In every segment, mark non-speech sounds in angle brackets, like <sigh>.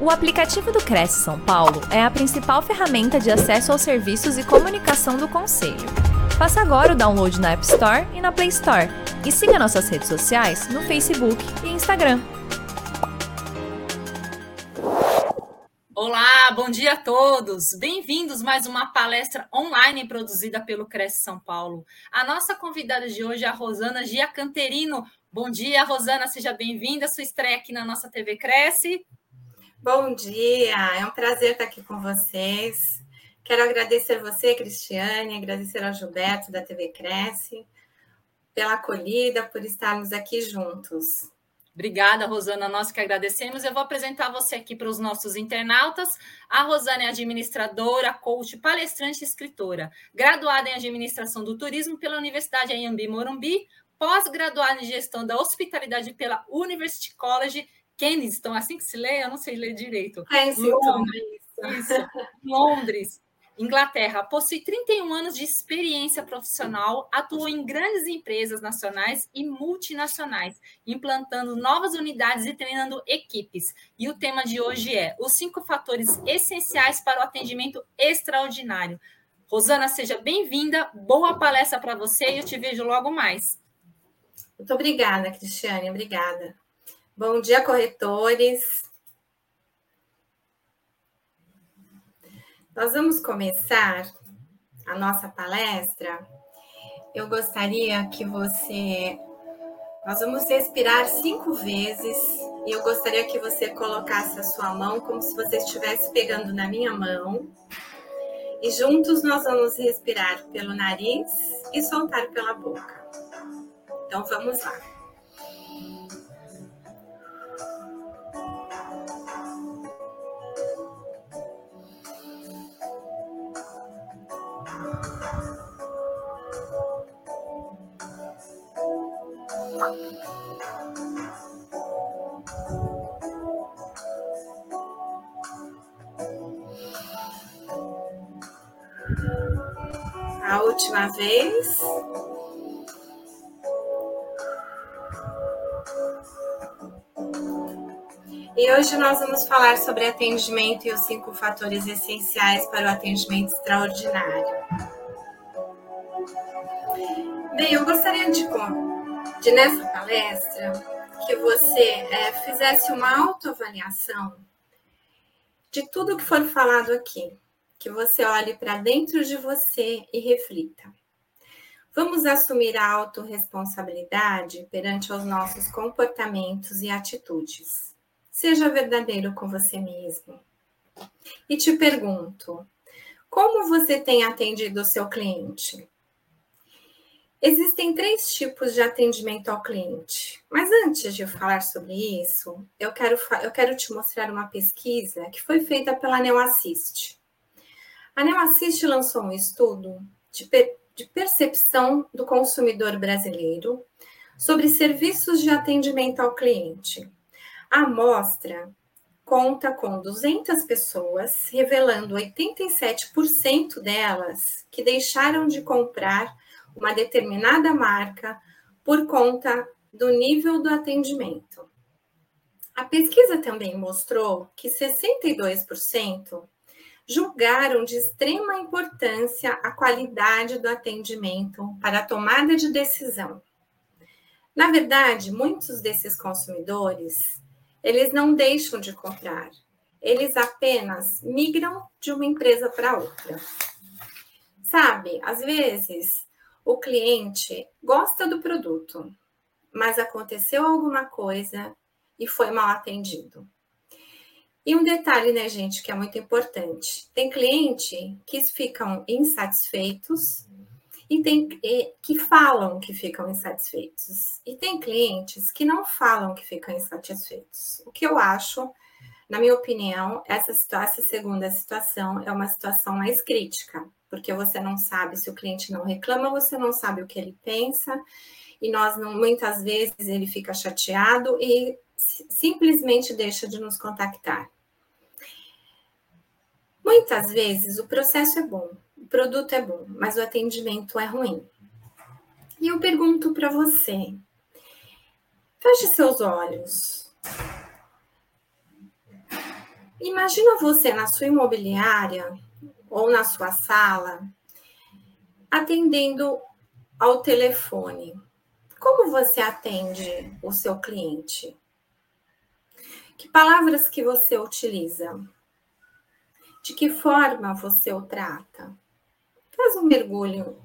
O aplicativo do Cresce São Paulo é a principal ferramenta de acesso aos serviços e comunicação do Conselho. Faça agora o download na App Store e na Play Store. E siga nossas redes sociais no Facebook e Instagram. Olá, bom dia a todos. Bem-vindos mais uma palestra online produzida pelo Cresce São Paulo. A nossa convidada de hoje é a Rosana Giacanterino. Bom dia, Rosana, seja bem-vinda. Sua estreia aqui na nossa TV Cresce. Bom dia, é um prazer estar aqui com vocês. Quero agradecer você, Cristiane, agradecer ao Gilberto da TV Cresce pela acolhida, por estarmos aqui juntos. Obrigada, Rosana. Nós que agradecemos. Eu vou apresentar você aqui para os nossos internautas. A Rosana é administradora, coach, palestrante e escritora. Graduada em administração do turismo pela Universidade Anhembi Morumbi, pós-graduada em gestão da hospitalidade pela University College Kensington, assim que se lê, eu não sei ler direito. Kensington. Londres, isso. Londres, Inglaterra. Possui 31 anos de experiência profissional, atuou em grandes empresas nacionais e multinacionais, implantando novas unidades e treinando equipes. E o tema de hoje é os cinco fatores essenciais para o atendimento extraordinário. Rosana, seja bem-vinda. Boa palestra para você e eu te vejo logo mais. Muito obrigada, Cristiane. Obrigada. Bom dia, corretores. Nós vamos começar a nossa palestra. Eu gostaria que você. Nós vamos respirar cinco vezes e eu gostaria que você colocasse a sua mão como se você estivesse pegando na minha mão. E juntos nós vamos respirar pelo nariz e soltar pela boca. Então vamos lá. Última vez. E hoje nós vamos falar sobre atendimento e os cinco fatores essenciais para o atendimento extraordinário. Bem, eu gostaria de, de nessa palestra que você é, fizesse uma autoavaliação de tudo que for falado aqui, que você olhe para dentro de você e reflita. Vamos assumir a autorresponsabilidade perante os nossos comportamentos e atitudes. Seja verdadeiro com você mesmo. E te pergunto: como você tem atendido o seu cliente? Existem três tipos de atendimento ao cliente, mas antes de eu falar sobre isso, eu quero, eu quero te mostrar uma pesquisa que foi feita pela NeoAssist. A NeoAssist lançou um estudo de, per, de percepção do consumidor brasileiro sobre serviços de atendimento ao cliente. A amostra conta com 200 pessoas, revelando 87% delas que deixaram de comprar uma determinada marca por conta do nível do atendimento. A pesquisa também mostrou que 62% julgaram de extrema importância a qualidade do atendimento para a tomada de decisão. Na verdade, muitos desses consumidores, eles não deixam de comprar, eles apenas migram de uma empresa para outra. Sabe, às vezes o cliente gosta do produto, mas aconteceu alguma coisa e foi mal atendido. E um detalhe, né, gente, que é muito importante: tem cliente que ficam insatisfeitos e tem que falam que ficam insatisfeitos. E tem clientes que não falam que ficam insatisfeitos. O que eu acho, na minha opinião, essa, situação, segunda situação é uma situação mais crítica, porque você não sabe se o cliente não reclama, você não sabe o que ele pensa, e nós não, muitas vezes ele fica chateado e simplesmente deixa de nos contactar. Muitas vezes o processo é bom, o produto é bom, mas o atendimento é ruim. E eu pergunto para você: feche seus olhos. Imagina você na sua imobiliária ou na sua sala atendendo ao telefone. Como você atende o seu cliente? Que palavras que você utiliza? De que forma você o trata? Faz um mergulho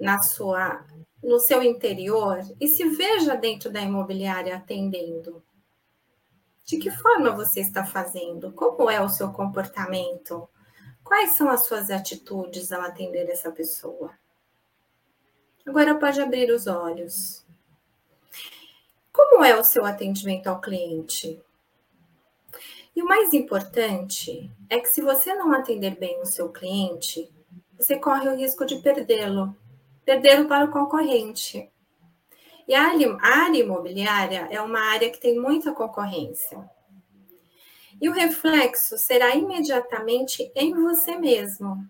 na sua no seu interior e se veja dentro da imobiliária atendendo. De que forma você está fazendo? Como é o seu comportamento? Quais são as suas atitudes ao atender essa pessoa? Agora pode abrir os olhos. Como é o seu atendimento ao cliente? E o mais importante é que se você não atender bem o seu cliente, você corre o risco de perdê-lo, perdê-lo para o concorrente. E a área imobiliária é uma área que tem muita concorrência. E o reflexo será imediatamente em você mesmo,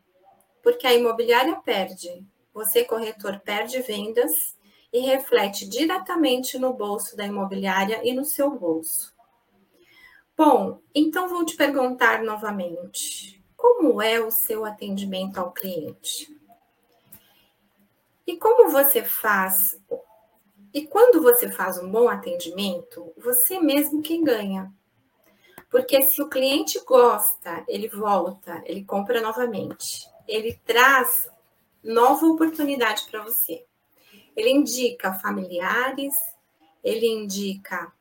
porque a imobiliária perde, você, corretor, perde vendas e reflete diretamente no bolso da imobiliária e no seu bolso. Bom, então vou te perguntar novamente: como é o seu atendimento ao cliente? E como você faz? E quando você faz um bom atendimento, você mesmo quem ganha. Porque se o cliente gosta, ele volta, ele compra novamente, ele traz nova oportunidade para você. Ele indica familiares, ele indica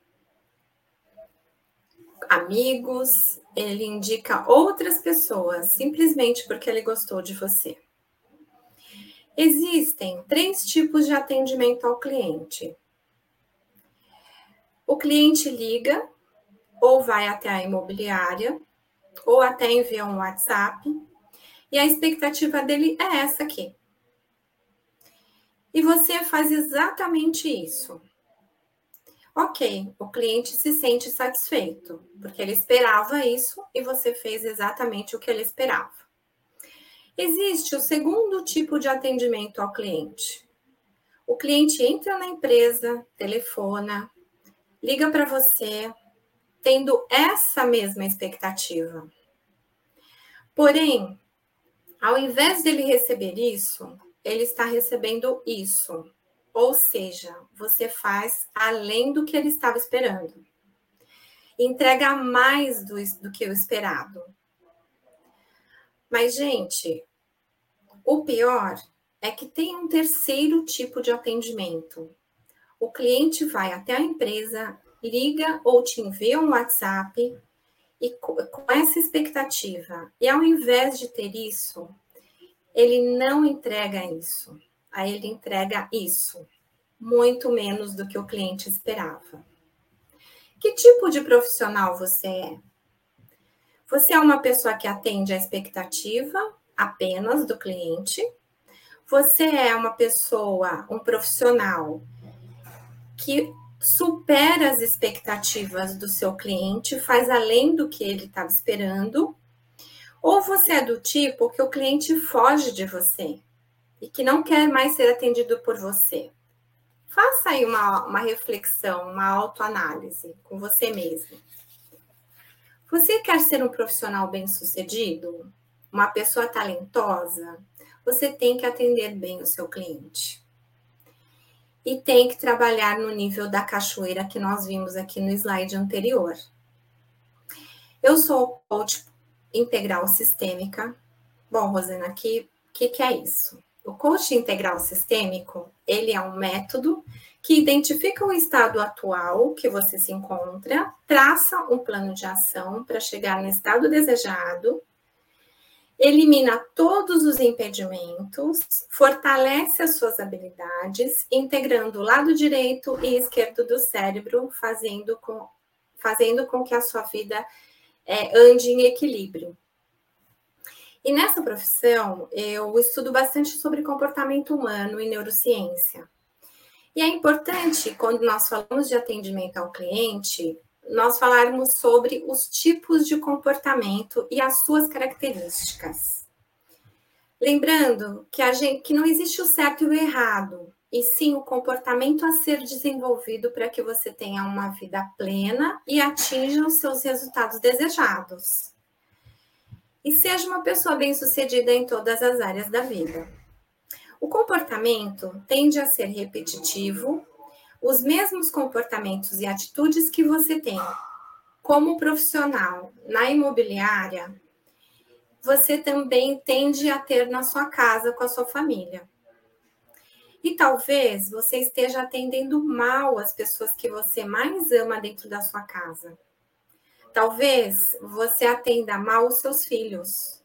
amigos, ele indica outras pessoas, simplesmente porque ele gostou de você. Existem três tipos de atendimento ao cliente. O cliente liga, ou vai até a imobiliária, ou até envia um WhatsApp, e a expectativa dele é essa aqui. E você faz exatamente isso. Ok, o cliente se sente satisfeito, porque ele esperava isso e você fez exatamente o que ele esperava. Existe o segundo tipo de atendimento ao cliente. O cliente entra na empresa, telefona, liga para você, tendo essa mesma expectativa. Porém, ao invés dele receber isso, ele está recebendo isso. Ou seja, você faz além do que ele estava esperando. Entrega mais do, do que o esperado. Mas, gente, o pior é que tem um terceiro tipo de atendimento. O cliente vai até a empresa, liga ou te envia um WhatsApp e com essa expectativa. E ao invés de ter isso, ele não entrega isso. Aí ele entrega isso, muito menos do que o cliente esperava. Que tipo de profissional você é? Você é uma pessoa que atende a expectativa apenas do cliente. Você é uma pessoa, um profissional que supera as expectativas do seu cliente, faz além do que ele estava esperando. Ou você é do tipo que o cliente foge de você e que não quer mais ser atendido por você. Faça aí uma, uma reflexão, uma autoanálise com você mesmo. Você quer ser um profissional bem-sucedido? uma pessoa talentosa, você tem que atender bem o seu cliente. E tem que trabalhar no nível da cachoeira que nós vimos aqui no slide anterior. Eu sou coach integral sistêmica. Bom, Rosana, o que, que é isso? O coach integral sistêmico, ele é um método que identifica o estado atual que você se encontra, traça um plano de ação para chegar no estado desejado elimina todos os impedimentos, fortalece as suas habilidades, integrando o lado direito e esquerdo do cérebro, fazendo com, fazendo com que a sua vida é, ande em equilíbrio. E nessa profissão, eu estudo bastante sobre comportamento humano e neurociência. E é importante, quando nós falamos de atendimento ao cliente, nós falarmos sobre os tipos de comportamento e as suas características. Lembrando que, a gente, que não existe o certo e o errado, e sim o comportamento a ser desenvolvido para que você tenha uma vida plena e atinja os seus resultados desejados. E seja uma pessoa bem-sucedida em todas as áreas da vida. O comportamento tende a ser repetitivo, os mesmos comportamentos e atitudes que você tem como profissional na imobiliária, você também tende a ter na sua casa com a sua família. E talvez você esteja atendendo mal as pessoas que você mais ama dentro da sua casa. Talvez você atenda mal os seus filhos.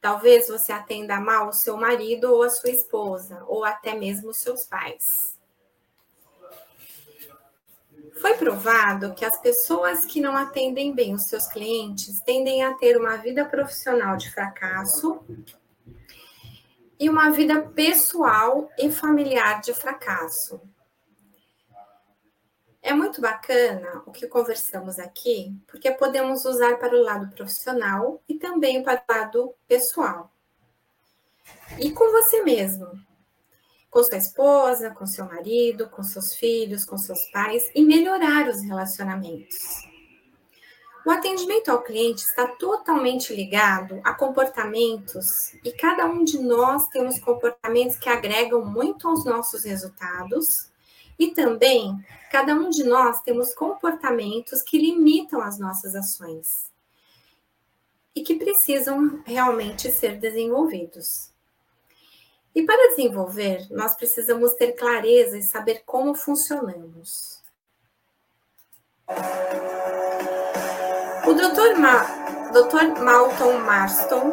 Talvez você atenda mal o seu marido ou a sua esposa, ou até mesmo os seus pais. Foi provado que as pessoas que não atendem bem os seus clientes tendem a ter uma vida profissional de fracasso e uma vida pessoal e familiar de fracasso. É muito bacana o que conversamos aqui, porque podemos usar para o lado profissional e também para o lado pessoal. E com você mesmo, com sua esposa, com seu marido, com seus filhos, com seus pais e melhorar os relacionamentos. O atendimento ao cliente está totalmente ligado a comportamentos e cada um de nós temos comportamentos que agregam muito aos nossos resultados e também cada um de nós temos comportamentos que limitam as nossas ações e que precisam realmente ser desenvolvidos. E para desenvolver, nós precisamos ter clareza e saber como funcionamos. O Dr. Ma, Dr. Malton Marston,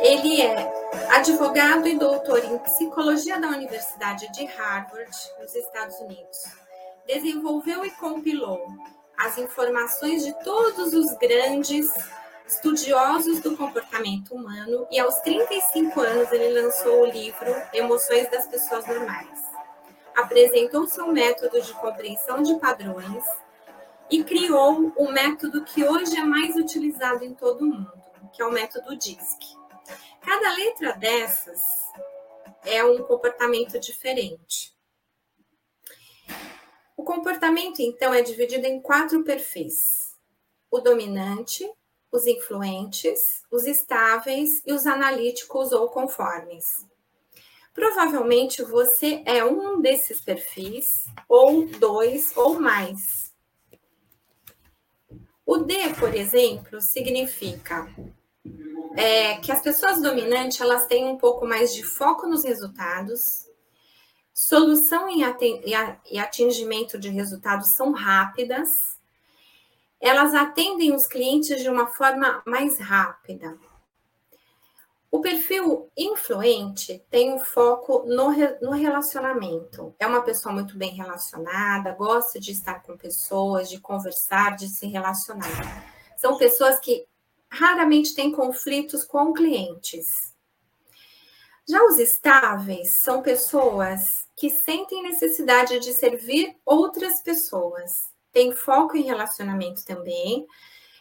ele é advogado e doutor em psicologia da Universidade de Harvard, nos Estados Unidos. Desenvolveu e compilou as informações de todos os grandes estudiosos do comportamento humano e aos 35 anos ele lançou o livro Emoções das Pessoas Normais. Apresentou seu método de compreensão de padrões e criou o método que hoje é mais utilizado em todo o mundo, que é o método DISC. Cada letra dessas é um comportamento diferente. O comportamento, então, é dividido em quatro perfis: o dominante, os influentes, os estáveis e os analíticos ou conformes. Provavelmente você é um desses perfis, ou dois ou mais. O D, por exemplo, significa é, que as pessoas dominantes elas têm um pouco mais de foco nos resultados, solução e atingimento de resultados são rápidas, elas atendem os clientes de uma forma mais rápida. O perfil influente tem um foco no, no relacionamento. É uma pessoa muito bem relacionada, gosta de estar com pessoas, de conversar, de se relacionar. São pessoas que raramente têm conflitos com clientes. Já os estáveis são pessoas que sentem necessidade de servir outras pessoas. Tem foco em relacionamento também.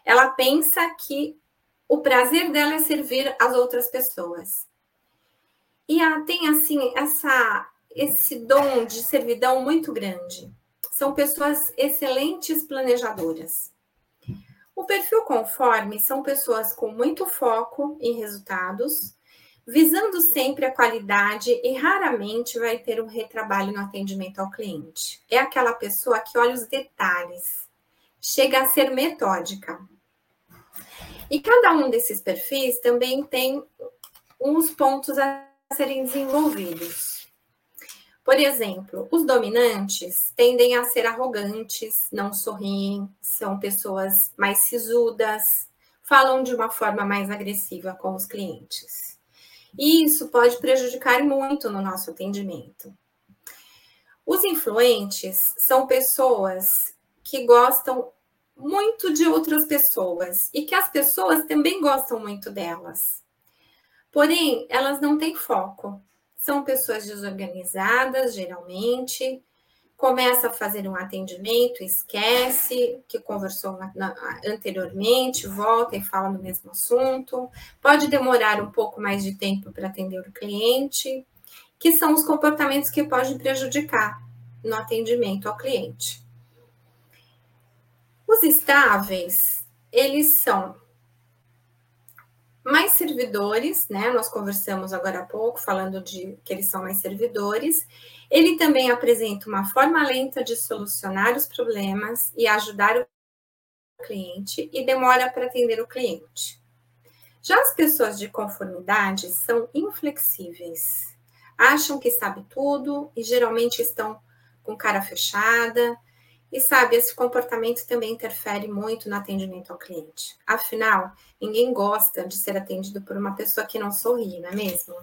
Ela pensa que o prazer dela é servir as outras pessoas. E ela tem assim essa esse dom de servidão muito grande. São pessoas excelentes planejadoras. O perfil conforme são pessoas com muito foco em resultados, visando sempre a qualidade e raramente vai ter um retrabalho no atendimento ao cliente. É aquela pessoa que olha os detalhes, chega a ser metódica. E cada um desses perfis também tem uns pontos a serem desenvolvidos. Por exemplo, os dominantes tendem a ser arrogantes, não sorriem, são pessoas mais sisudas, falam de uma forma mais agressiva com os clientes. E isso pode prejudicar muito no nosso atendimento. Os influentes são pessoas que gostam muito de outras pessoas e que as pessoas também gostam muito delas. Porém, elas não têm foco. São pessoas desorganizadas, geralmente. Começa a fazer um atendimento, esquece que conversou anteriormente, volta e fala do mesmo assunto. Pode demorar um pouco mais de tempo para atender o cliente. que são os comportamentos que podem prejudicar no atendimento ao cliente. Os estáveis, eles são mais servidores, né? Nós conversamos agora há pouco falando de que eles são mais servidores. Ele também apresenta uma forma lenta de solucionar os problemas e ajudar o cliente e demora para atender o cliente. Já as pessoas de conformidade são inflexíveis, acham que sabe tudo e geralmente estão com cara fechada, e sabe, esse comportamento também interfere muito no atendimento ao cliente. Afinal, ninguém gosta de ser atendido por uma pessoa que não sorri, não é mesmo?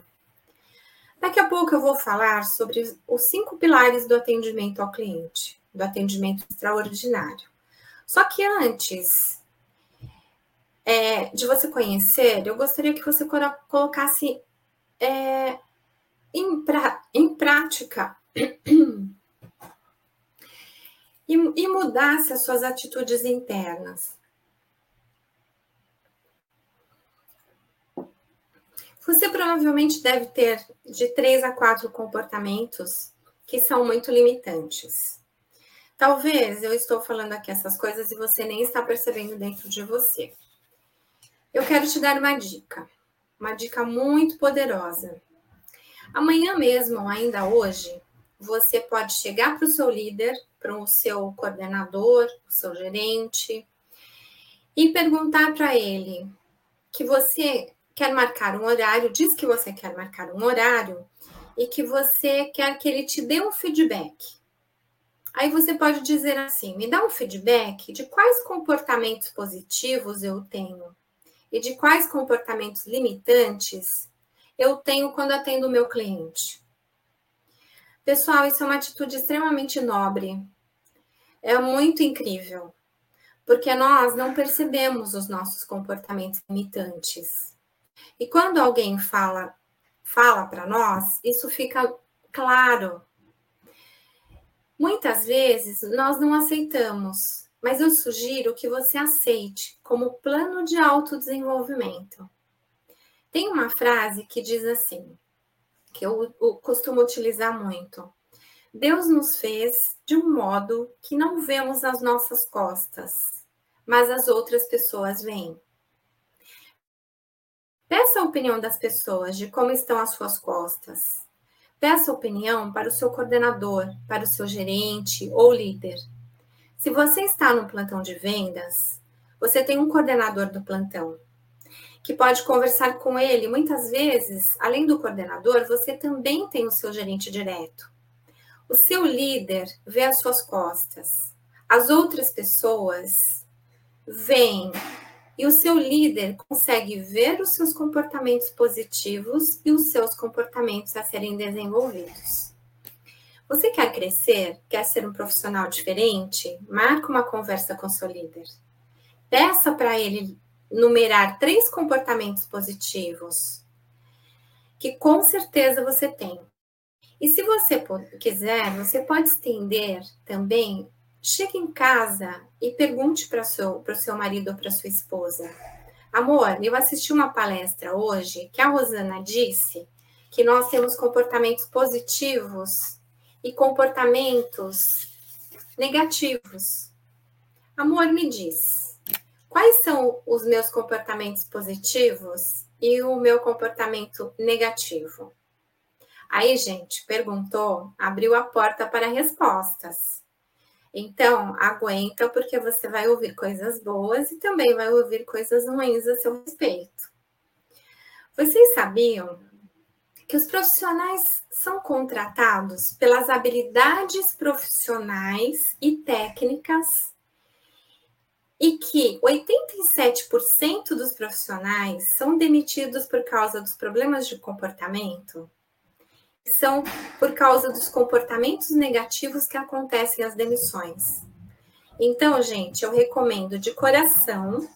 Daqui a pouco eu vou falar sobre os cinco pilares do atendimento ao cliente, do atendimento extraordinário. Só que antes é, de você conhecer, eu gostaria que você colocasse é, em, pra, em prática <clears throat> e, e mudasse as suas atitudes internas. Você provavelmente deve ter de três a quatro comportamentos que são muito limitantes. Talvez eu estou falando aqui essas coisas e você nem está percebendo dentro de você. Eu quero te dar uma dica, uma dica muito poderosa. Amanhã mesmo, ainda hoje, você pode chegar para o seu líder, para o seu coordenador, o seu gerente, e perguntar para ele que você quer marcar um horário, diz que você quer marcar um horário e que você quer que ele te dê um feedback. Aí você pode dizer assim: me dá um feedback de quais comportamentos positivos eu tenho e de quais comportamentos limitantes eu tenho quando atendo o meu cliente. Pessoal, isso é uma atitude extremamente nobre. É muito incrível, porque nós não percebemos os nossos comportamentos limitantes. E quando alguém fala fala para nós, isso fica claro. Muitas vezes nós não aceitamos, mas eu sugiro que você aceite como plano de autodesenvolvimento. Tem uma frase que diz assim: que eu, eu costumo utilizar muito. Deus nos fez de um modo que não vemos as nossas costas, mas as outras pessoas veem. Peça a opinião das pessoas de como estão as suas costas. Peça opinião para o seu coordenador, para o seu gerente ou líder. Se você está no plantão de vendas, você tem um coordenador do plantão que pode conversar com ele. Muitas vezes, além do coordenador, você também tem o seu gerente direto. O seu líder vê as suas costas. As outras pessoas veem e o seu líder consegue ver os seus comportamentos positivos e os seus comportamentos a serem desenvolvidos. Você quer crescer? Quer ser um profissional diferente? Marque uma conversa com seu líder. Peça para ele numerar três comportamentos positivos que com certeza você tem. E se você quiser, você pode estender também. Chegue em casa e pergunte para o seu, seu marido ou para sua esposa: Amor, eu assisti uma palestra hoje que a Rosana disse que nós temos comportamentos positivos e comportamentos negativos. Amor, me diz, quais são os meus comportamentos positivos e o meu comportamento negativo? Aí, gente, perguntou, abriu a porta para respostas. Então, aguenta, porque você vai ouvir coisas boas e também vai ouvir coisas ruins a seu respeito. Vocês sabiam que os profissionais são contratados pelas habilidades profissionais e técnicas e que 87% dos profissionais são demitidos por causa dos problemas de comportamento, são por causa dos comportamentos negativos que acontecem as demissões. Então, gente, eu recomendo de coração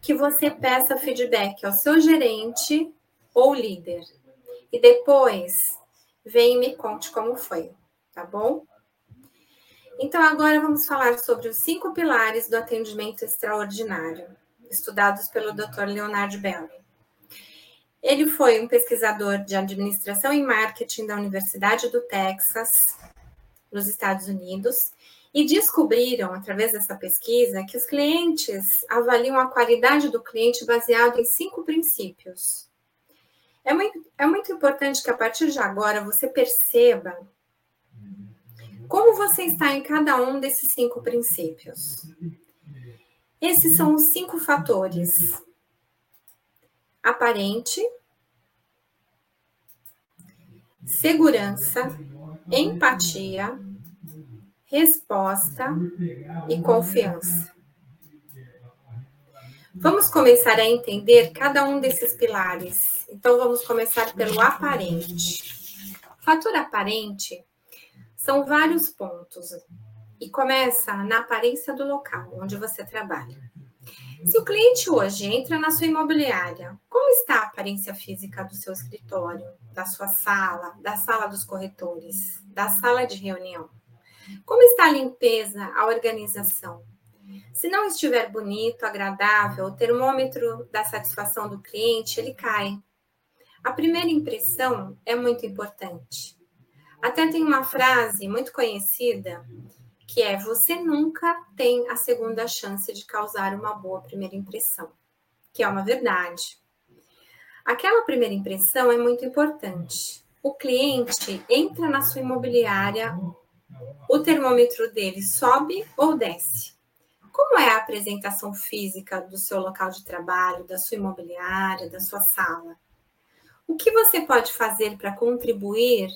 que você peça feedback ao seu gerente ou líder. E depois, vem e me conte como foi, tá bom? Então, agora vamos falar sobre os cinco pilares do atendimento extraordinário, estudados pelo Dr. Leonard Belli. Ele foi um pesquisador de administração e marketing da Universidade do Texas, nos Estados Unidos, e descobriram, através dessa pesquisa, que os clientes avaliam a qualidade do cliente baseado em cinco princípios. É muito, é muito importante que a partir de agora você perceba como você está em cada um desses cinco princípios. Esses são os cinco fatores: aparente, segurança, empatia, resposta e confiança. Vamos começar a entender cada um desses pilares. Então, vamos começar pelo aparente. Fator aparente são vários pontos e começa na aparência do local onde você trabalha. Se o cliente hoje entra na sua imobiliária, como está a aparência física do seu escritório, da sua sala, da sala dos corretores, da sala de reunião? Como está a limpeza, a organização? Se não estiver bonito, agradável, o termômetro da satisfação do cliente, ele cai. A primeira impressão é muito importante. Até tem uma frase muito conhecida que é: você nunca tem a segunda chance de causar uma boa primeira impressão, que é uma verdade. Aquela primeira impressão é muito importante. O cliente entra na sua imobiliária o termômetro dele sobe ou desce? Como é a apresentação física do seu local de trabalho, da sua imobiliária, da sua sala? O que você pode fazer para contribuir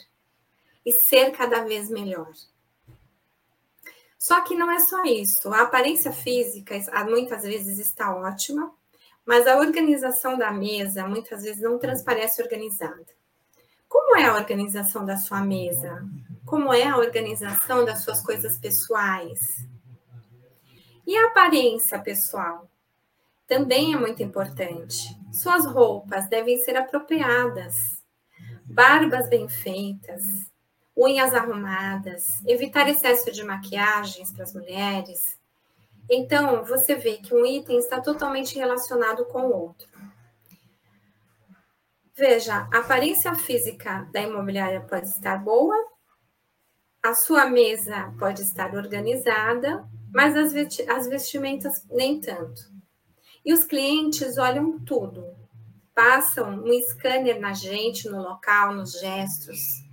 e ser cada vez melhor? Só que não é só isso. A aparência física muitas vezes está ótima, mas a organização da mesa muitas vezes não transparece organizada. Como é a organização da sua mesa? Como é a organização das suas coisas pessoais? E a aparência pessoal? Também é muito importante. Suas roupas devem ser apropriadas, barbas bem feitas, unhas arrumadas, evitar excesso de maquiagens para as mulheres. Então, você vê que um item está totalmente relacionado com o outro. Veja, a aparência física da imobiliária pode estar boa, a sua mesa pode estar organizada, mas as, as vestimentas nem tanto. E os clientes olham tudo, passam um scanner na gente, no local, nos gestos.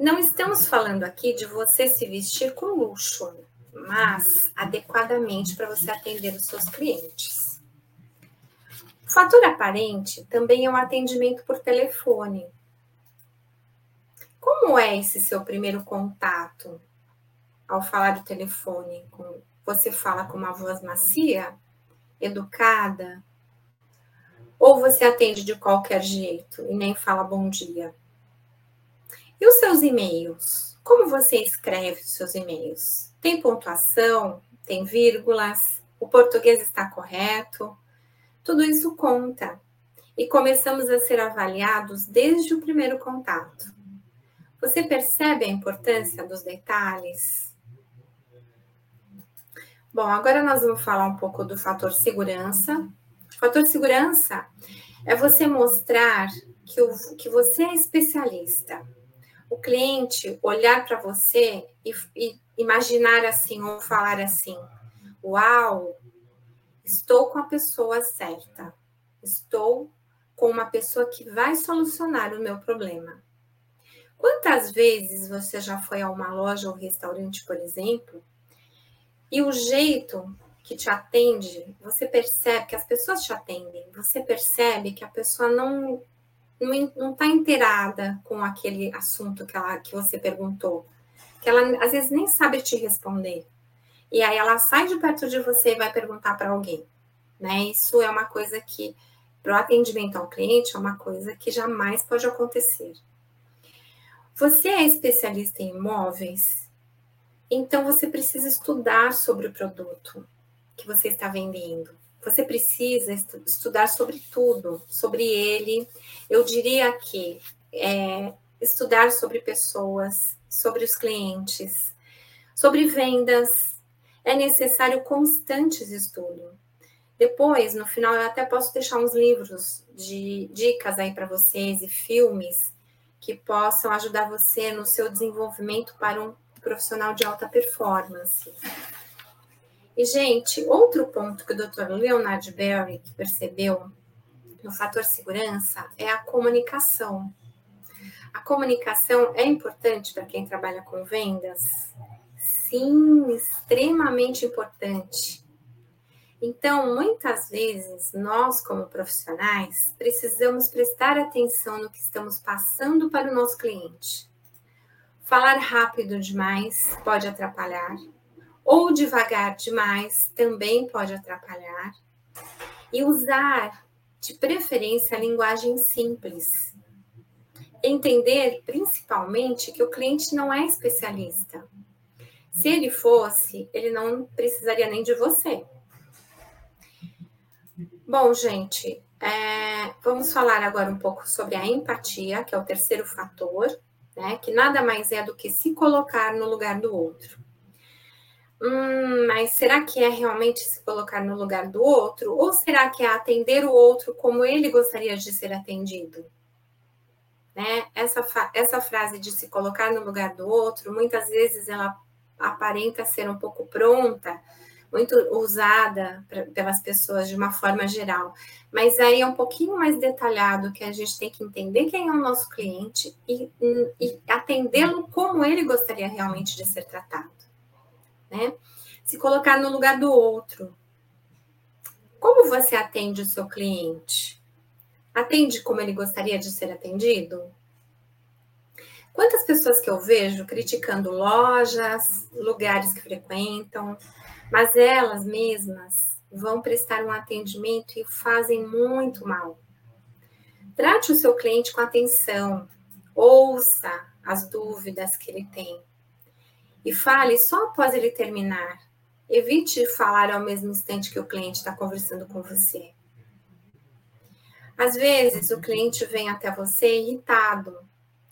Não estamos falando aqui de você se vestir com luxo, mas adequadamente para você atender os seus clientes. O fator aparente também é um atendimento por telefone. Como é esse seu primeiro contato ao falar do telefone? Você fala com uma voz macia, educada? Ou você atende de qualquer jeito e nem fala bom dia? E os seus e-mails? Como você escreve os seus e-mails? Tem pontuação? Tem vírgulas? O português está correto? Tudo isso conta e começamos a ser avaliados desde o primeiro contato. Você percebe a importância dos detalhes? Bom, agora nós vamos falar um pouco do fator segurança. Fator segurança é você mostrar que, o, que você é especialista. O cliente olhar para você e, e imaginar assim ou falar assim: Uau, Estou com a pessoa certa. Estou com uma pessoa que vai solucionar o meu problema. Quantas vezes você já foi a uma loja ou restaurante, por exemplo, e o jeito que te atende, você percebe que as pessoas te atendem, você percebe que a pessoa não não está inteirada com aquele assunto que, ela, que você perguntou, que ela às vezes nem sabe te responder. E aí ela sai de perto de você e vai perguntar para alguém. Né? Isso é uma coisa que, para o atendimento ao cliente, é uma coisa que jamais pode acontecer. Você é especialista em imóveis, então você precisa estudar sobre o produto que você está vendendo. Você precisa estudar sobre tudo, sobre ele. Eu diria que é, estudar sobre pessoas, sobre os clientes, sobre vendas, é necessário constantes estudos. Depois, no final, eu até posso deixar uns livros de dicas aí para vocês e filmes que possam ajudar você no seu desenvolvimento para um profissional de alta performance. E, gente, outro ponto que o Dr. Leonard Berry percebeu no fator segurança é a comunicação. A comunicação é importante para quem trabalha com vendas? Sim, extremamente importante. Então, muitas vezes, nós, como profissionais, precisamos prestar atenção no que estamos passando para o nosso cliente. Falar rápido demais pode atrapalhar, ou devagar demais também pode atrapalhar, e usar, de preferência, a linguagem simples. Entender, principalmente, que o cliente não é especialista. Se ele fosse, ele não precisaria nem de você Bom, gente, é, vamos falar agora um pouco sobre a empatia, que é o terceiro fator, né? Que nada mais é do que se colocar no lugar do outro. Hum, mas será que é realmente se colocar no lugar do outro? Ou será que é atender o outro como ele gostaria de ser atendido? Né? Essa, essa frase de se colocar no lugar do outro, muitas vezes ela aparenta ser um pouco pronta, muito usada pra, pelas pessoas de uma forma geral. Mas aí é um pouquinho mais detalhado que a gente tem que entender quem é o nosso cliente e, e atendê-lo como ele gostaria realmente de ser tratado. Né? Se colocar no lugar do outro. Como você atende o seu cliente? Atende como ele gostaria de ser atendido? Quantas pessoas que eu vejo criticando lojas, lugares que frequentam, mas elas mesmas vão prestar um atendimento e fazem muito mal. Trate o seu cliente com atenção, ouça as dúvidas que ele tem e fale só após ele terminar. Evite falar ao mesmo instante que o cliente está conversando com você. Às vezes o cliente vem até você irritado.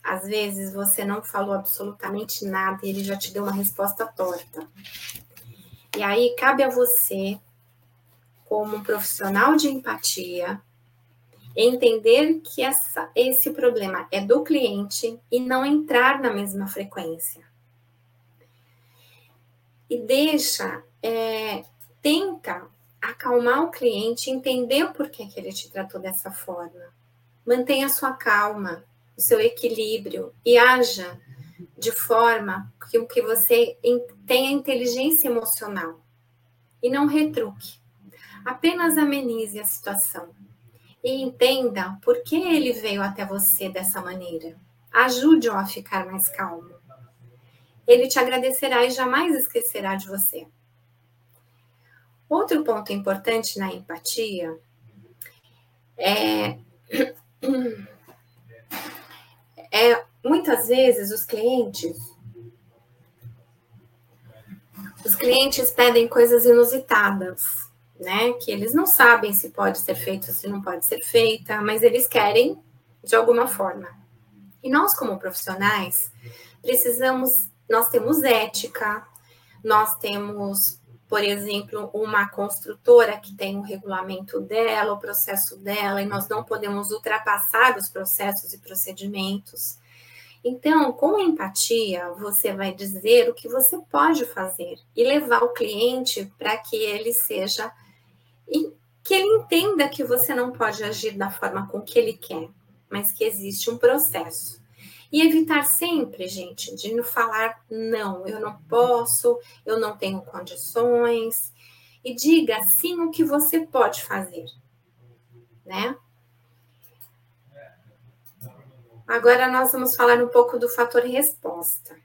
Às vezes você não falou absolutamente nada e ele já te deu uma resposta torta. E aí cabe a você, como um profissional de empatia, entender que essa, esse problema é do cliente e não entrar na mesma frequência. E deixa, é, tenta acalmar o cliente, entender o porquê que ele te tratou dessa forma. Mantenha a sua calma, o seu equilíbrio e haja de forma que, que você tenha inteligência emocional e não retruque. Apenas amenize a situação e entenda por que ele veio até você dessa maneira. Ajude-o a ficar mais calmo. Ele te agradecerá e jamais esquecerá de você. Outro ponto importante na empatia é, <clears throat> é muitas vezes os clientes os clientes pedem coisas inusitadas, né? Que eles não sabem se pode ser feito se não pode ser feita, mas eles querem de alguma forma. E nós, como profissionais, precisamos, nós temos ética, nós temos, por exemplo, uma construtora que tem o regulamento dela, o processo dela, e nós não podemos ultrapassar os processos e procedimentos. Então, com empatia, você vai dizer o que você pode fazer e levar o cliente para que ele seja que ele entenda que você não pode agir da forma com que ele quer, mas que existe um processo. E evitar sempre, gente, de não falar não, eu não posso, eu não tenho condições. E diga sim o que você pode fazer, né? Agora nós vamos falar um pouco do fator resposta,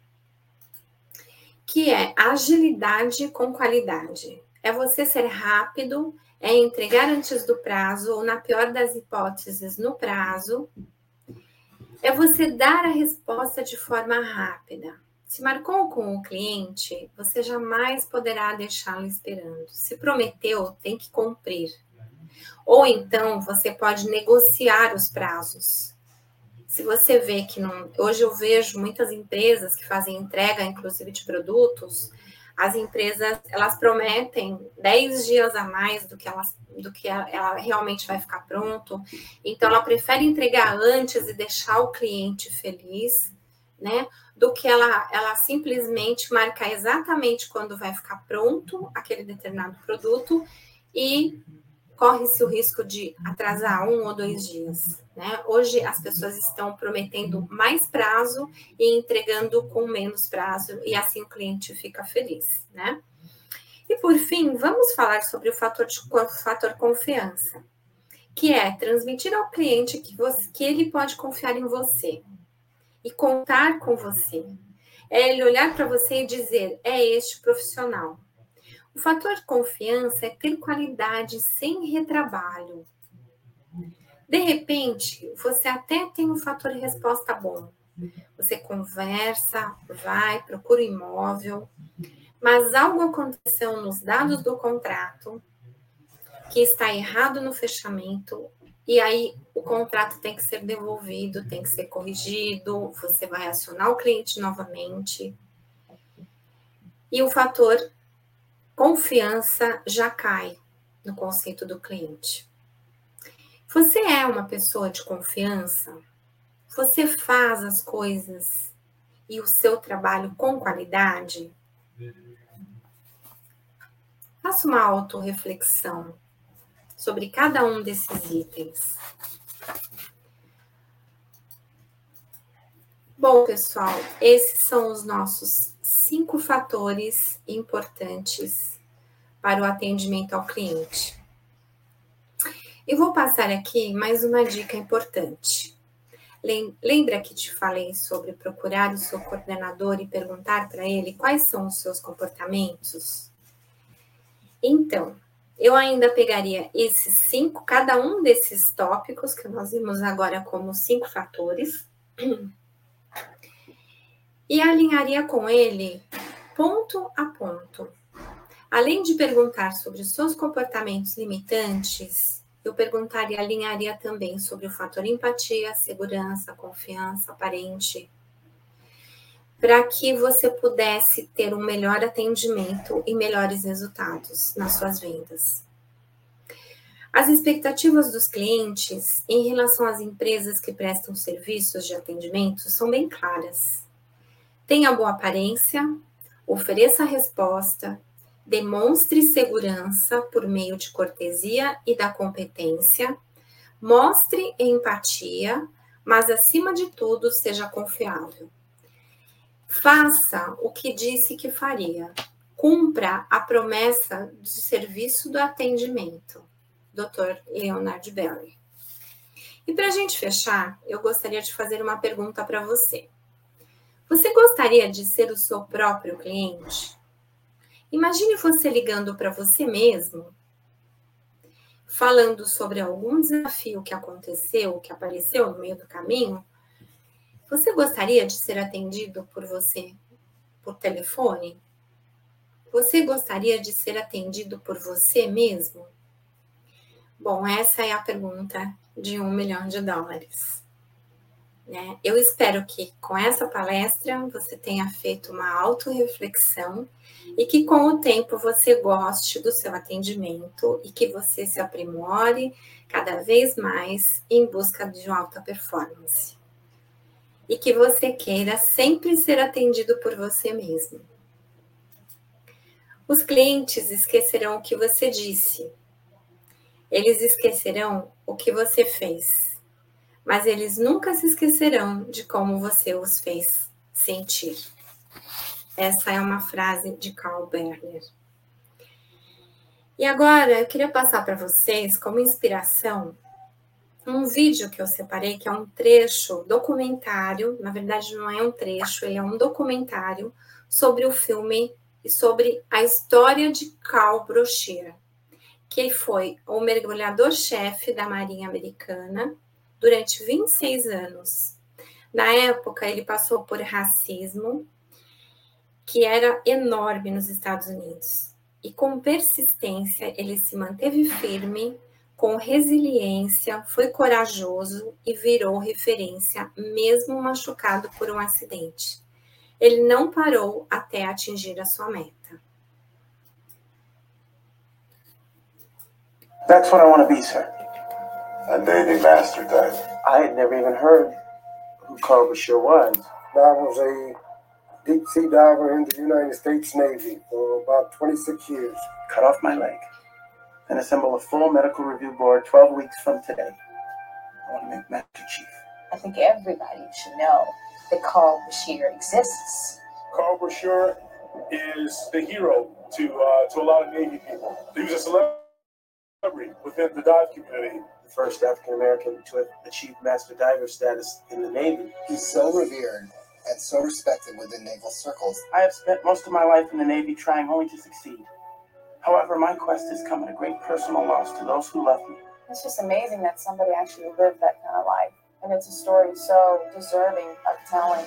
que é agilidade com qualidade. É você ser rápido, é entregar antes do prazo, ou na pior das hipóteses, no prazo. É você dar a resposta de forma rápida. Se marcou com o cliente, você jamais poderá deixá-lo esperando. Se prometeu, tem que cumprir. Ou então você pode negociar os prazos se você vê que não. Hoje eu vejo muitas empresas que fazem entrega, inclusive de produtos, as empresas elas prometem 10 dias a mais do que elas do que ela realmente vai ficar pronto. Então ela prefere entregar antes e deixar o cliente feliz, né? Do que ela ela simplesmente marcar exatamente quando vai ficar pronto aquele determinado produto e corre-se o risco de atrasar um ou dois dias. Né? Hoje as pessoas estão prometendo mais prazo e entregando com menos prazo, e assim o cliente fica feliz. Né? E por fim, vamos falar sobre o fator, de, o fator confiança, que é transmitir ao cliente que, você, que ele pode confiar em você e contar com você. É ele olhar para você e dizer: é este profissional. O fator confiança é ter qualidade sem retrabalho, de repente, você até tem um fator de resposta bom. Você conversa, vai, procura imóvel, mas algo aconteceu nos dados do contrato que está errado no fechamento, e aí o contrato tem que ser devolvido, tem que ser corrigido, você vai acionar o cliente novamente. E o fator confiança já cai no conceito do cliente. Você é uma pessoa de confiança? Você faz as coisas e o seu trabalho com qualidade? Faça uma autorreflexão sobre cada um desses itens. Bom, pessoal, esses são os nossos cinco fatores importantes para o atendimento ao cliente. E vou passar aqui mais uma dica importante. Lembra que te falei sobre procurar o seu coordenador e perguntar para ele quais são os seus comportamentos? Então, eu ainda pegaria esses cinco, cada um desses tópicos que nós vimos agora como cinco fatores, <clears throat> e alinharia com ele ponto a ponto. Além de perguntar sobre os seus comportamentos limitantes, eu perguntaria, alinharia também sobre o fator empatia, segurança, confiança aparente, para que você pudesse ter um melhor atendimento e melhores resultados nas suas vendas. As expectativas dos clientes em relação às empresas que prestam serviços de atendimento são bem claras. Tenha boa aparência, ofereça a resposta, demonstre segurança por meio de cortesia e da competência, mostre empatia, mas acima de tudo seja confiável. Faça o que disse que faria. Cumpra a promessa de serviço do atendimento. Dr. Leonard Belly. E para a gente fechar, eu gostaria de fazer uma pergunta para você. Você gostaria de ser o seu próprio cliente? Imagine você ligando para você mesmo, falando sobre algum desafio que aconteceu, que apareceu no meio do caminho. Você gostaria de ser atendido por você por telefone? Você gostaria de ser atendido por você mesmo? Bom, essa é a pergunta de um milhão de dólares. Né? Eu espero que com essa palestra você tenha feito uma autorreflexão e que com o tempo você goste do seu atendimento e que você se aprimore cada vez mais em busca de uma alta performance. E que você queira sempre ser atendido por você mesmo. Os clientes esquecerão o que você disse. Eles esquecerão o que você fez mas eles nunca se esquecerão de como você os fez sentir. Essa é uma frase de Carl Berner. E agora eu queria passar para vocês, como inspiração, um vídeo que eu separei, que é um trecho documentário, na verdade não é um trecho, ele é um documentário sobre o filme e sobre a história de Carl Brochet, que foi o mergulhador-chefe da Marinha Americana durante 26 anos. Na época, ele passou por racismo, que era enorme nos Estados Unidos. E com persistência, ele se manteve firme, com resiliência, foi corajoso e virou referência, mesmo machucado por um acidente. Ele não parou até atingir a sua meta. That's what I want to be, sir. A Navy master diver. I had never even heard who Carl Bashir was. I was a deep sea diver in the United States Navy for about 26 years. Cut off my leg. and assemble a full medical review board 12 weeks from today. I want to make Master Chief. I think everybody should know that Carl Bashir exists. Carl Bashir is the hero to uh, to a lot of Navy people. He was a celebrity within the dive community. The first African American to achieve master diver status in the Navy. He's so revered and so respected within naval circles. I have spent most of my life in the Navy trying only to succeed. However, my quest has come at a great personal loss to those who love me. It's just amazing that somebody actually lived that kind of life. And it's a story so deserving of telling.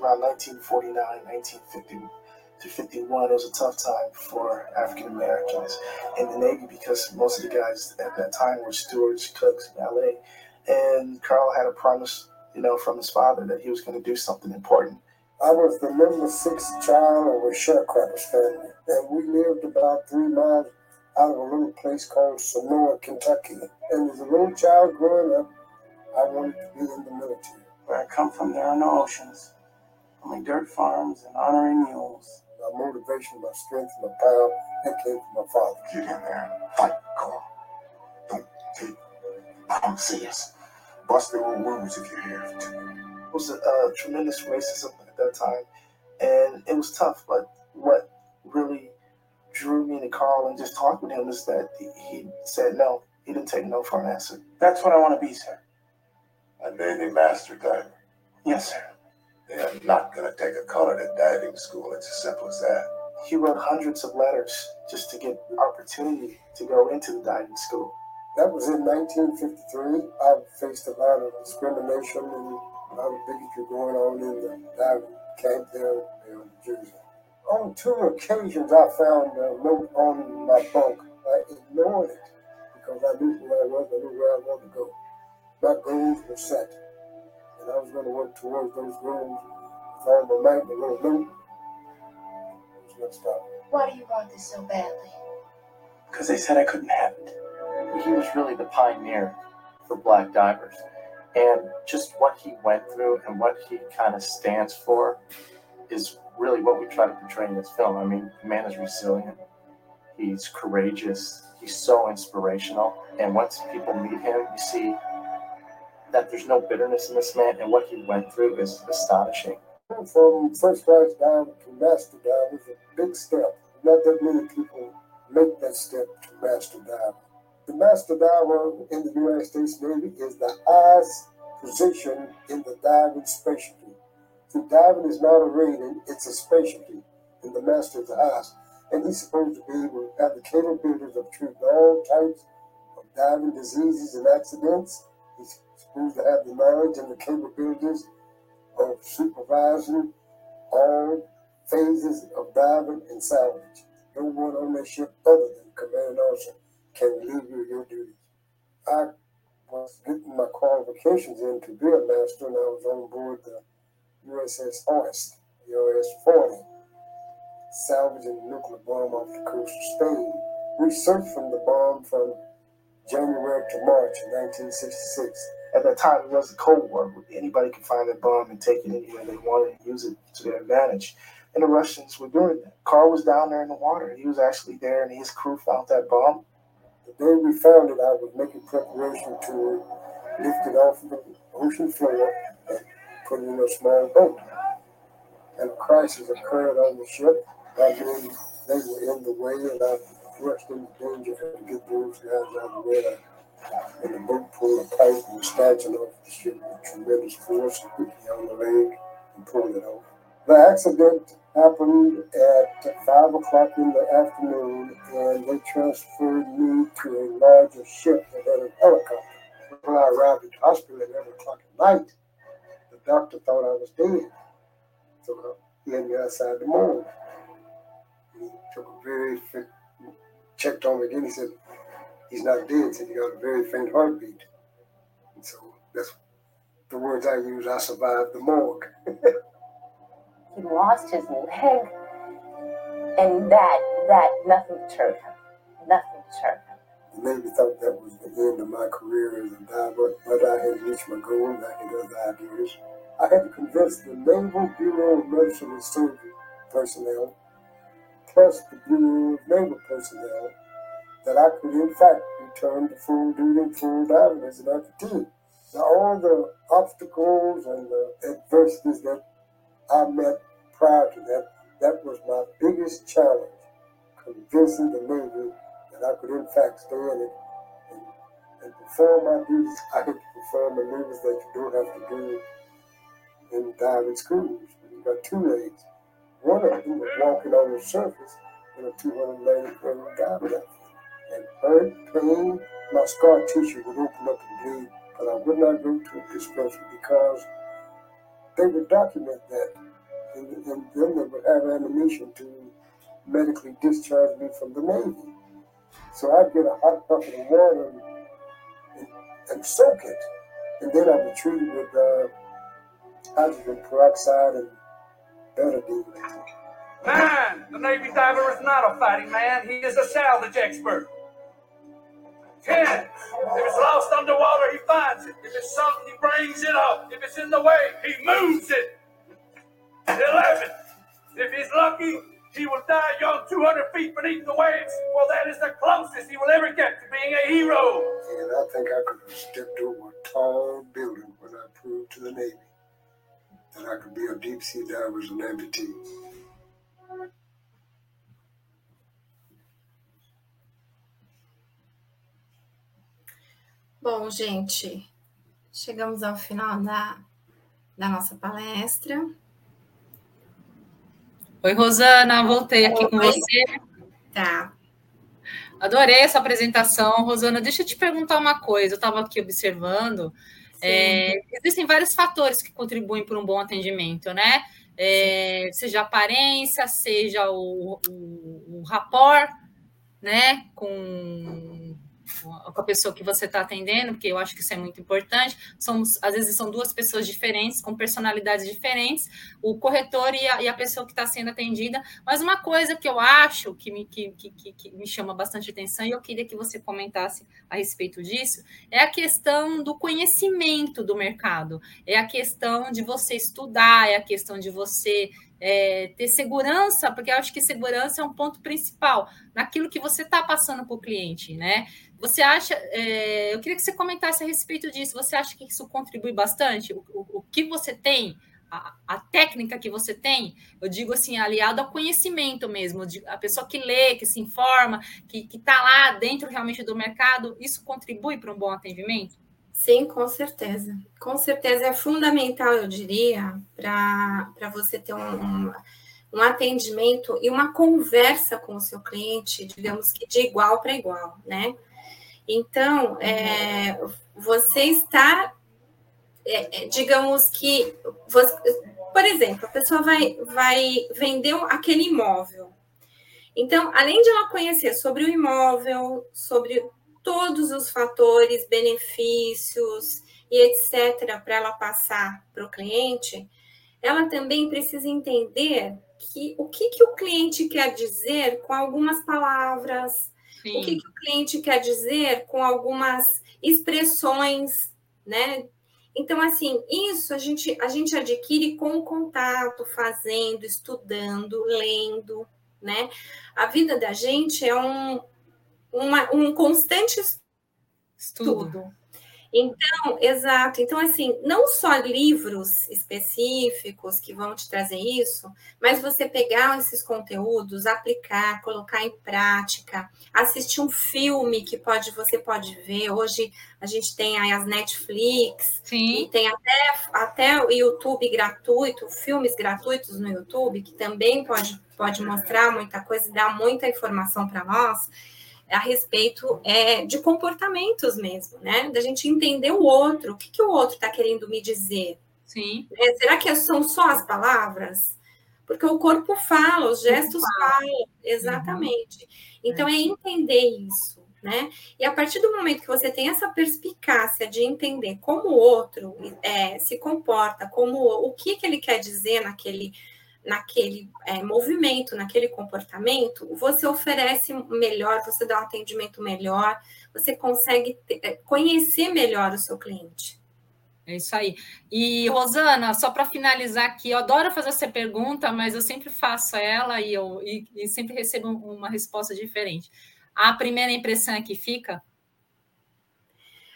Around 1949, 1950 to 51, it was a tough time for African Americans in the Navy because most of the guys at that time were stewards, cooks, valet. And Carl had a promise, you know, from his father that he was going to do something important. I was the number six child of a sharecropper's family, and we lived about three miles out of a little place called Sonora, Kentucky. And as a little child growing up, I wanted to be in the military. Where I come from, there are no oceans, only dirt farms and honoring mules. My motivation, my strength, my power, that came from my father. Get in there and fight, Carl. Don't take promises. Bust their own wounds if you have to. It was a, uh, tremendous racism at that time, and it was tough. But what really drew me to Carl and just talk with him is that he, he said no. He didn't take no for an answer. That's what I want to be, sir. A Navy master diver. Yes, sir. They are not going to take a colored at diving school. It's as simple as that. He wrote hundreds of letters just to get the opportunity to go into the diving school. That was in 1953. I faced a lot of discrimination and a lot of bigotry going on in the diving camp there in New Jersey. On two occasions, I found a note on my bunk. I ignored it because I knew who I was, I knew where I wanted to go. My goals were set, and I was going to work towards those goals with all my might. The little note was going to stop. Why do you want this so badly? Because they said I couldn't have it. He was really the pioneer for black divers. And just what he went through and what he kind of stands for is really what we try to portray in this film. I mean, the man is resilient, he's courageous, he's so inspirational. And once people meet him, you see that there's no bitterness in this man, and what he went through is astonishing. From first class down to master diver is a big step. Not that many people make that step to master diver. The master diver in the United States Navy is the highest position in the diving specialty. So diving is not a rating, it's a specialty, and the master is the highest. And he's supposed to be able to have the capabilities of treating all types of diving diseases and accidents. He's supposed to have the knowledge and the capabilities of supervising all phases of diving and salvage. No one on that ship other than commanding officer can relieve you of your duties. I was getting my qualifications in to be a master, and I was on board the USS Horst, US 40, salvaging a nuclear bomb off the coast of Spain. We searched from the bomb from January to March of 1966. At that time, it was the Cold War. Anybody could find a bomb and take it anywhere they wanted and use it to their advantage. And the Russians were doing that. Carl was down there in the water. He was actually there, and his crew found that bomb. The day we found it, I was making preparation to lift it off the ocean floor and put it in a small boat. And a crisis occurred on the ship. I knew they were in the way, and I rushed into danger to get those guys out of the way. And the boat pulled a pipe and was snatching off the ship with tremendous force, hit me on the leg, and pulled it off. The accident happened at 5 o'clock in the afternoon, and they transferred me to a larger ship that had a helicopter. When I arrived at the hospital at 11 o'clock at night, the doctor thought I was dead. So he had me outside the morgue. He took a very checked on me again. He said, He's not dead. He said, He got a very faint heartbeat. And so That's the words I use. I survived the morgue. <laughs> he lost his leg, and that that nothing deterred him. Nothing deterred him. Navy thought that was the end of my career as a diver, but I had reached my goal. I had other ideas. I had to convince the Naval Bureau of Medicine and Surgery personnel, plus the Bureau of Naval personnel, that I could in fact return to full duty, full diving as an amputee. Now, all the obstacles and the adversities that I met prior to that, that was my biggest challenge, convincing the Navy that I could in fact stay in it and, and perform my duties. I had to perform maneuvers that you don't have to do in diving schools. You got two legs. One of them was walking on the surface in a 290 pound diving outfit. And hurt, pain, my scar tissue would open up and bleed, but I would not go to a dispenser because they would document that. And, and then they would have ammunition to medically discharge me from the Navy. So I'd get a hot bucket of water and, and, and soak it. And then I'd be treated with uh, hydrogen peroxide and betadine. Man, the Navy diver is not a fighting man. He is a salvage expert. Ten, if it's lost underwater, he finds it. If it's sunk, he brings it up. If it's in the way, he moves it. Eleven, if he's lucky, he will die young 200 feet beneath the waves. Well, that is the closest he will ever get to being a hero. And I think I could have stepped over a tall building when I proved to the Navy that I could be a deep sea diver as an amputee. Bom, gente, chegamos ao final da, da nossa palestra. Oi, Rosana, voltei aqui Oi. com você. Tá. Adorei essa apresentação. Rosana, deixa eu te perguntar uma coisa. Eu estava aqui observando. É, existem vários fatores que contribuem para um bom atendimento, né? É, seja a aparência, seja o, o, o rapport, né? Com com a pessoa que você está atendendo, porque eu acho que isso é muito importante. Somos, às vezes são duas pessoas diferentes, com personalidades diferentes, o corretor e a, e a pessoa que está sendo atendida. Mas uma coisa que eu acho que me, que, que, que me chama bastante atenção, e eu queria que você comentasse a respeito disso, é a questão do conhecimento do mercado, é a questão de você estudar, é a questão de você é, ter segurança, porque eu acho que segurança é um ponto principal naquilo que você está passando para o cliente, né? Você acha, é, eu queria que você comentasse a respeito disso. Você acha que isso contribui bastante? O, o, o que você tem, a, a, técnica que você tem, eu digo assim, aliado ao conhecimento mesmo, de, a pessoa que lê, que se informa, que está lá dentro realmente do mercado, isso contribui para um bom atendimento? Sim, com certeza. Com certeza é fundamental, eu diria, para você ter um, um, um, atendimento e uma conversa com o seu cliente, digamos que de igual para igual, né? Então, é, você está, é, é, digamos que, você, por exemplo, a pessoa vai, vai vender aquele imóvel. Então, além de ela conhecer sobre o imóvel, sobre todos os fatores, benefícios e etc., para ela passar para o cliente, ela também precisa entender que o que, que o cliente quer dizer com algumas palavras, Sim. O que, que o cliente quer dizer com algumas expressões, né? Então, assim, isso a gente, a gente adquire com o contato, fazendo, estudando, lendo, né? A vida da gente é um, uma, um constante estudo. estudo. Então, exato. Então, assim, não só livros específicos que vão te trazer isso, mas você pegar esses conteúdos, aplicar, colocar em prática, assistir um filme que pode você pode ver. Hoje a gente tem aí as Netflix, Sim. e tem até, até o YouTube gratuito, filmes gratuitos no YouTube, que também pode, pode mostrar muita coisa e dar muita informação para nós a respeito é, de comportamentos mesmo, né? Da gente entender o outro, o que, que o outro está querendo me dizer. Sim. É, será que são só as palavras? Porque o corpo fala, os gestos falam, exatamente. Então, é. é entender isso. né? E a partir do momento que você tem essa perspicácia de entender como o outro é, se comporta, como o que, que ele quer dizer naquele, naquele é, movimento, naquele comportamento, você oferece melhor, você dá um atendimento melhor, você consegue ter, é, conhecer melhor o seu cliente. É isso aí. E, Rosana, só para finalizar aqui, eu adoro fazer essa pergunta, mas eu sempre faço ela e, eu, e, e sempre recebo uma resposta diferente. A primeira impressão é que fica?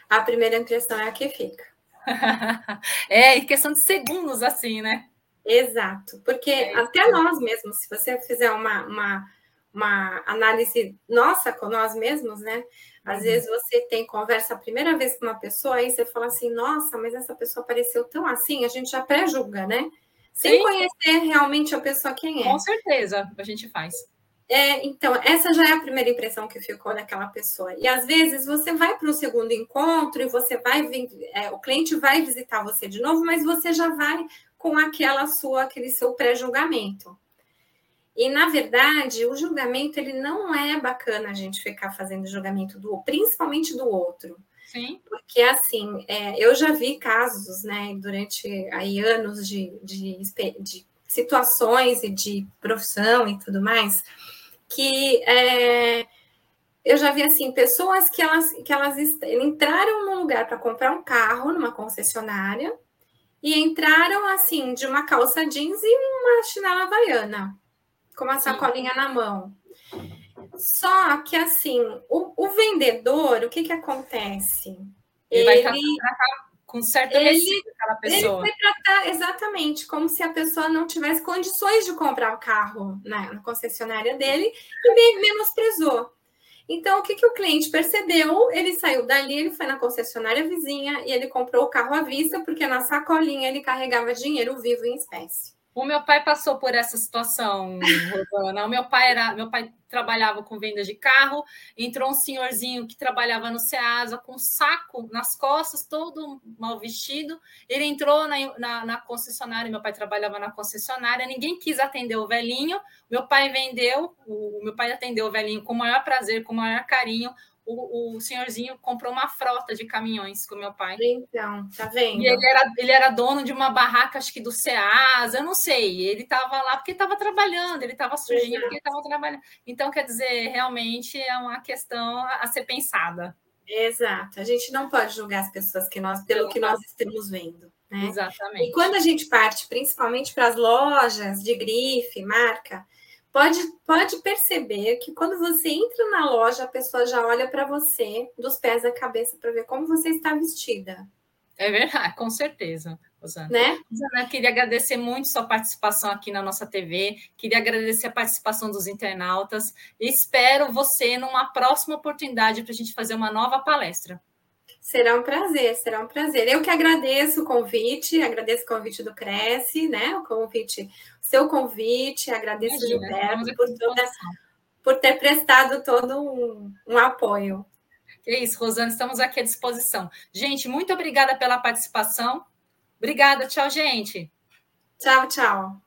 A primeira impressão é a que fica. <laughs> é, em questão de segundos, assim, né? Exato, porque é até nós mesmos, se você fizer uma, uma, uma análise nossa com nós mesmos, né? Às uhum. vezes você tem conversa a primeira vez com uma pessoa, aí você fala assim, nossa, mas essa pessoa pareceu tão assim, a gente já pré-julga, né? Sem Sim. conhecer realmente a pessoa quem é. Com certeza, a gente faz. É, então, essa já é a primeira impressão que ficou daquela pessoa. E às vezes você vai para o segundo encontro e você vai vir, é, o cliente vai visitar você de novo, mas você já vai com aquela sua, aquele seu pré-julgamento. E na verdade, o julgamento ele não é bacana a gente ficar fazendo julgamento do, principalmente do outro. Sim. Porque assim, é, eu já vi casos, né, durante aí anos de, de, de situações e de profissão e tudo mais que é, eu já vi assim pessoas que elas que elas entraram num lugar para comprar um carro numa concessionária e entraram assim de uma calça jeans e uma chinela havaiana com uma sacolinha na mão. Só que assim, o, o, vendedor, o que que acontece? Ele, ele vai tratar com certo ele, aquela pessoa. Ele vai tratar exatamente como se a pessoa não tivesse condições de comprar o carro né, na concessionária dele e menosprezou. Então, o que, que o cliente percebeu? Ele saiu dali, ele foi na concessionária vizinha e ele comprou o carro à vista, porque na sacolinha ele carregava dinheiro vivo em espécie. O meu pai passou por essa situação, Rosana. O meu pai era, meu pai trabalhava com venda de carro, entrou um senhorzinho que trabalhava no Ceasa com um saco nas costas, todo mal vestido. Ele entrou na, na, na, concessionária, meu pai trabalhava na concessionária, ninguém quis atender o velhinho. Meu pai vendeu, o meu pai atendeu o velhinho com o maior prazer, com o maior carinho o, o senhorzinho comprou uma frota de caminhões com meu pai. Então, tá vendo? E ele era, ele era dono de uma barraca, acho que do Ceasa, eu não sei. Ele estava lá porque estava trabalhando, ele estava sujinho porque estava trabalhando. Então, quer dizer, realmente é uma questão a ser pensada. Exato. A gente não pode julgar as pessoas que nós, pelo que nós estamos vendo. Né? Exatamente. E quando a gente parte, principalmente para as lojas de grife, marca, pode, pode perceber que quando você entra na loja, a pessoa já olha para você dos pés à cabeça para ver como você está vestida. É verdade, com certeza. Rosana. Né? Rosana, queria agradecer muito sua participação aqui na nossa TV, queria agradecer a participação dos internautas e espero você numa próxima oportunidade para a gente fazer uma nova palestra. Será um prazer, será um prazer. Eu que agradeço o convite, agradeço o convite do Cresce, né? O convite, seu convite, agradeço Imagina, Gilberto por, toda, por ter prestado todo um, um apoio. É isso, Rosana, estamos aqui à disposição. Gente, muito obrigada pela participação. Obrigada, tchau, gente. Tchau, tchau.